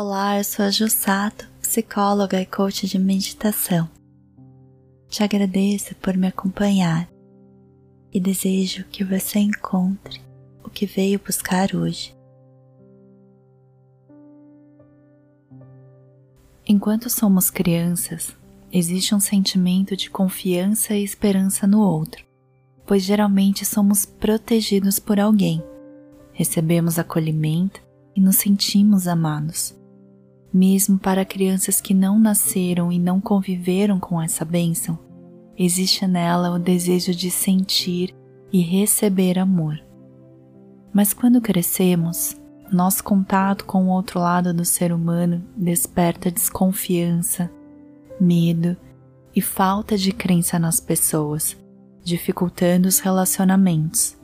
Olá, eu sou a Jussato, psicóloga e coach de meditação. Te agradeço por me acompanhar e desejo que você encontre o que veio buscar hoje. Enquanto somos crianças, existe um sentimento de confiança e esperança no outro, pois geralmente somos protegidos por alguém, recebemos acolhimento e nos sentimos amados. Mesmo para crianças que não nasceram e não conviveram com essa bênção, existe nela o desejo de sentir e receber amor. Mas quando crescemos, nosso contato com o outro lado do ser humano desperta desconfiança, medo e falta de crença nas pessoas, dificultando os relacionamentos.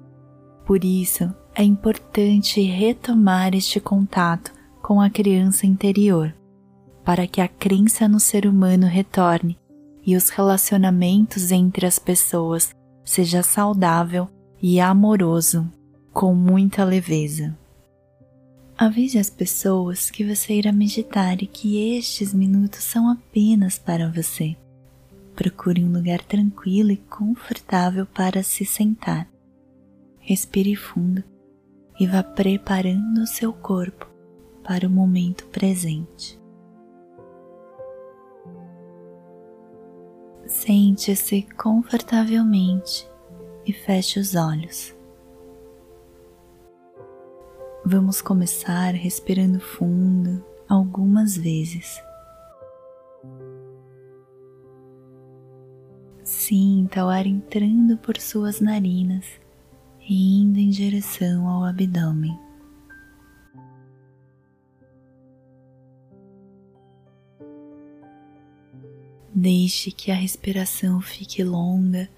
Por isso, é importante retomar este contato com a criança interior, para que a crença no ser humano retorne e os relacionamentos entre as pessoas seja saudável e amoroso, com muita leveza. Avise as pessoas que você irá meditar e que estes minutos são apenas para você. Procure um lugar tranquilo e confortável para se sentar. Respire fundo e vá preparando o seu corpo para o momento presente. Sente-se confortavelmente e feche os olhos. Vamos começar respirando fundo algumas vezes. Sinta o ar entrando por suas narinas e indo em direção ao abdômen. Deixe que a respiração fique longa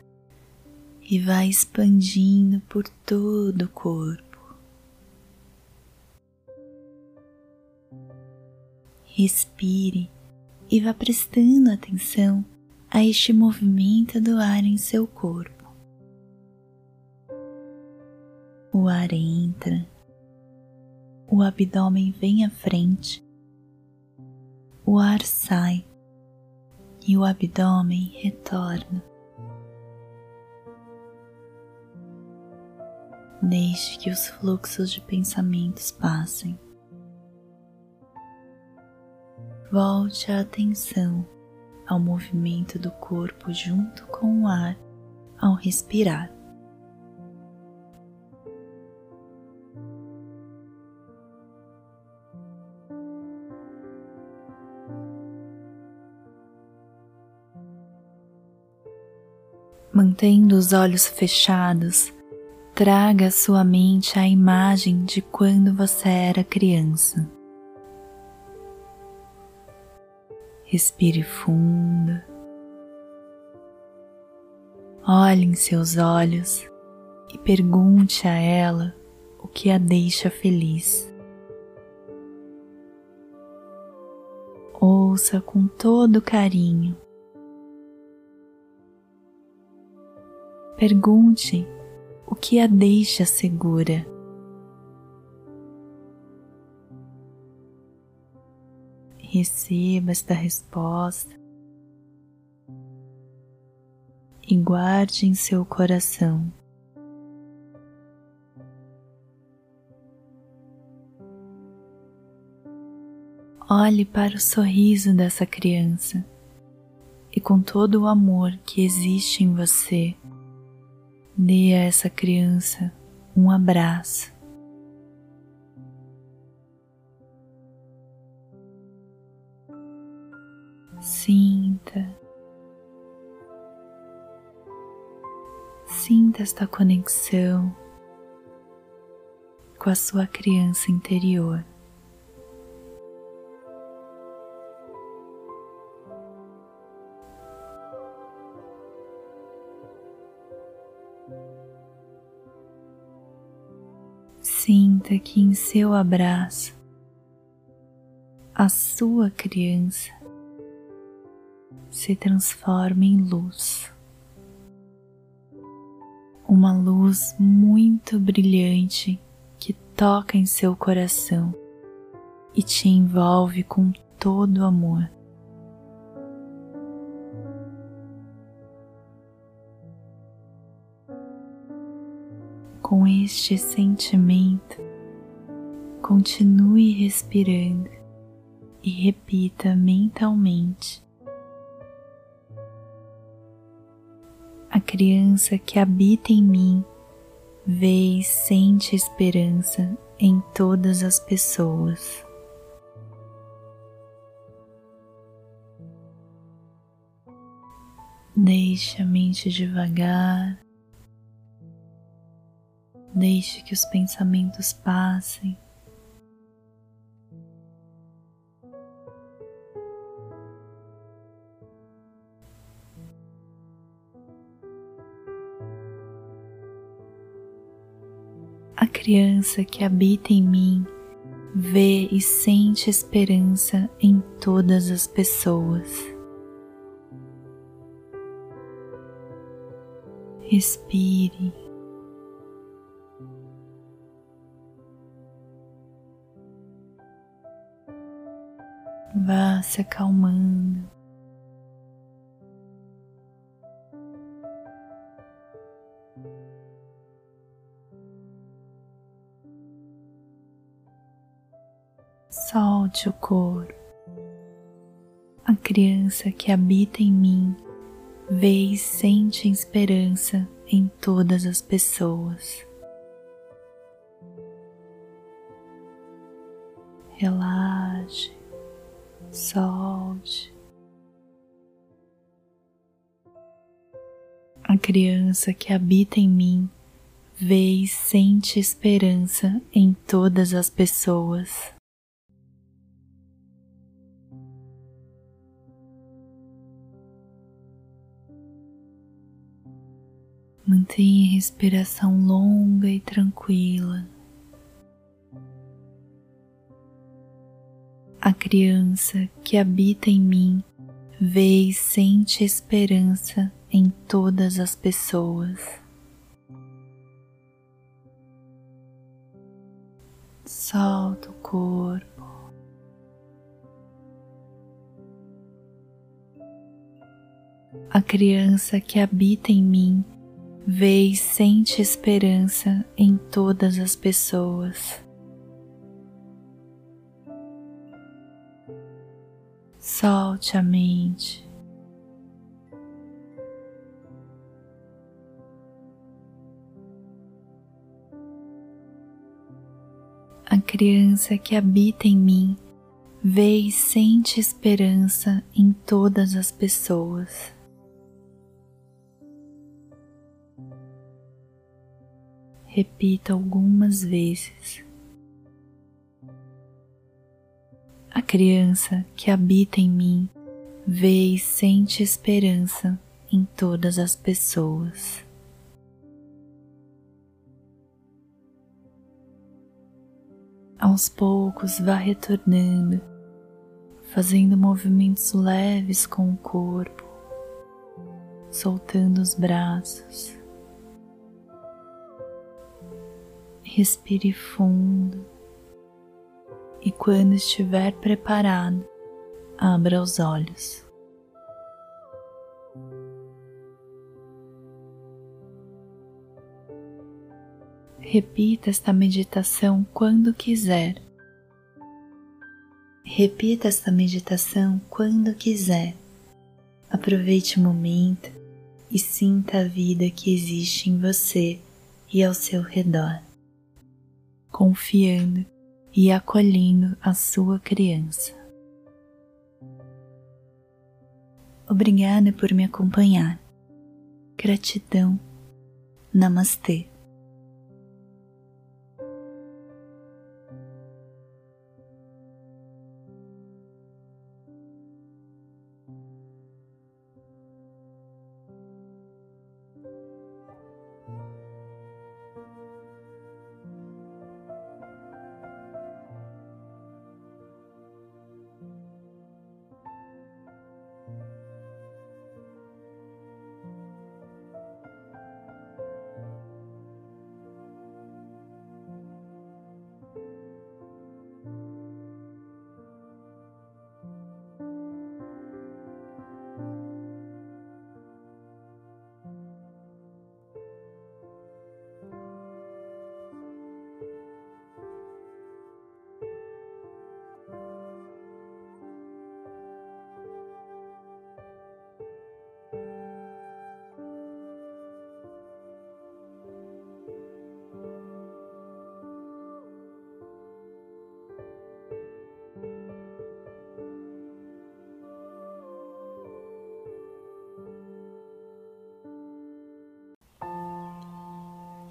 e vá expandindo por todo o corpo. Respire e vá prestando atenção a este movimento do ar em seu corpo. Ar entra, o abdômen vem à frente, o ar sai e o abdômen retorna. Deixe que os fluxos de pensamentos passem. Volte a atenção ao movimento do corpo junto com o ar ao respirar. Mantendo os olhos fechados, traga à sua mente a imagem de quando você era criança. Respire fundo. Olhe em seus olhos e pergunte a ela o que a deixa feliz. Ouça com todo carinho Pergunte o que a deixa segura. Receba esta resposta e guarde em seu coração. Olhe para o sorriso dessa criança e com todo o amor que existe em você, Dê a essa criança um abraço. Sinta, sinta esta conexão com a sua criança interior. Sinta que em seu abraço, a sua criança se transforma em luz. Uma luz muito brilhante que toca em seu coração e te envolve com todo amor. Com este sentimento, continue respirando e repita mentalmente: A criança que habita em mim vê e sente esperança em todas as pessoas. Deixe a mente devagar, deixe que os pensamentos passem. Criança que habita em mim vê e sente esperança em todas as pessoas. Respire. Vá se acalmando. O corpo. A criança que habita em mim vê e sente esperança em todas as pessoas. Relaxe, solte. A criança que habita em mim vê e sente esperança em todas as pessoas. Mantenha a respiração longa e tranquila. A criança que habita em mim vê e sente esperança em todas as pessoas. Solta o corpo. A criança que habita em mim vê e sente esperança em todas as pessoas. Solte a mente. A criança que habita em mim vê e sente esperança em todas as pessoas. Repita algumas vezes. A criança que habita em mim vê e sente esperança em todas as pessoas. Aos poucos vá retornando, fazendo movimentos leves com o corpo, soltando os braços. Respire fundo e, quando estiver preparado, abra os olhos. Repita esta meditação quando quiser. Repita esta meditação quando quiser. Aproveite o momento e sinta a vida que existe em você e ao seu redor confiando e acolhendo a sua criança. Obrigada por me acompanhar. Gratidão. Namastê.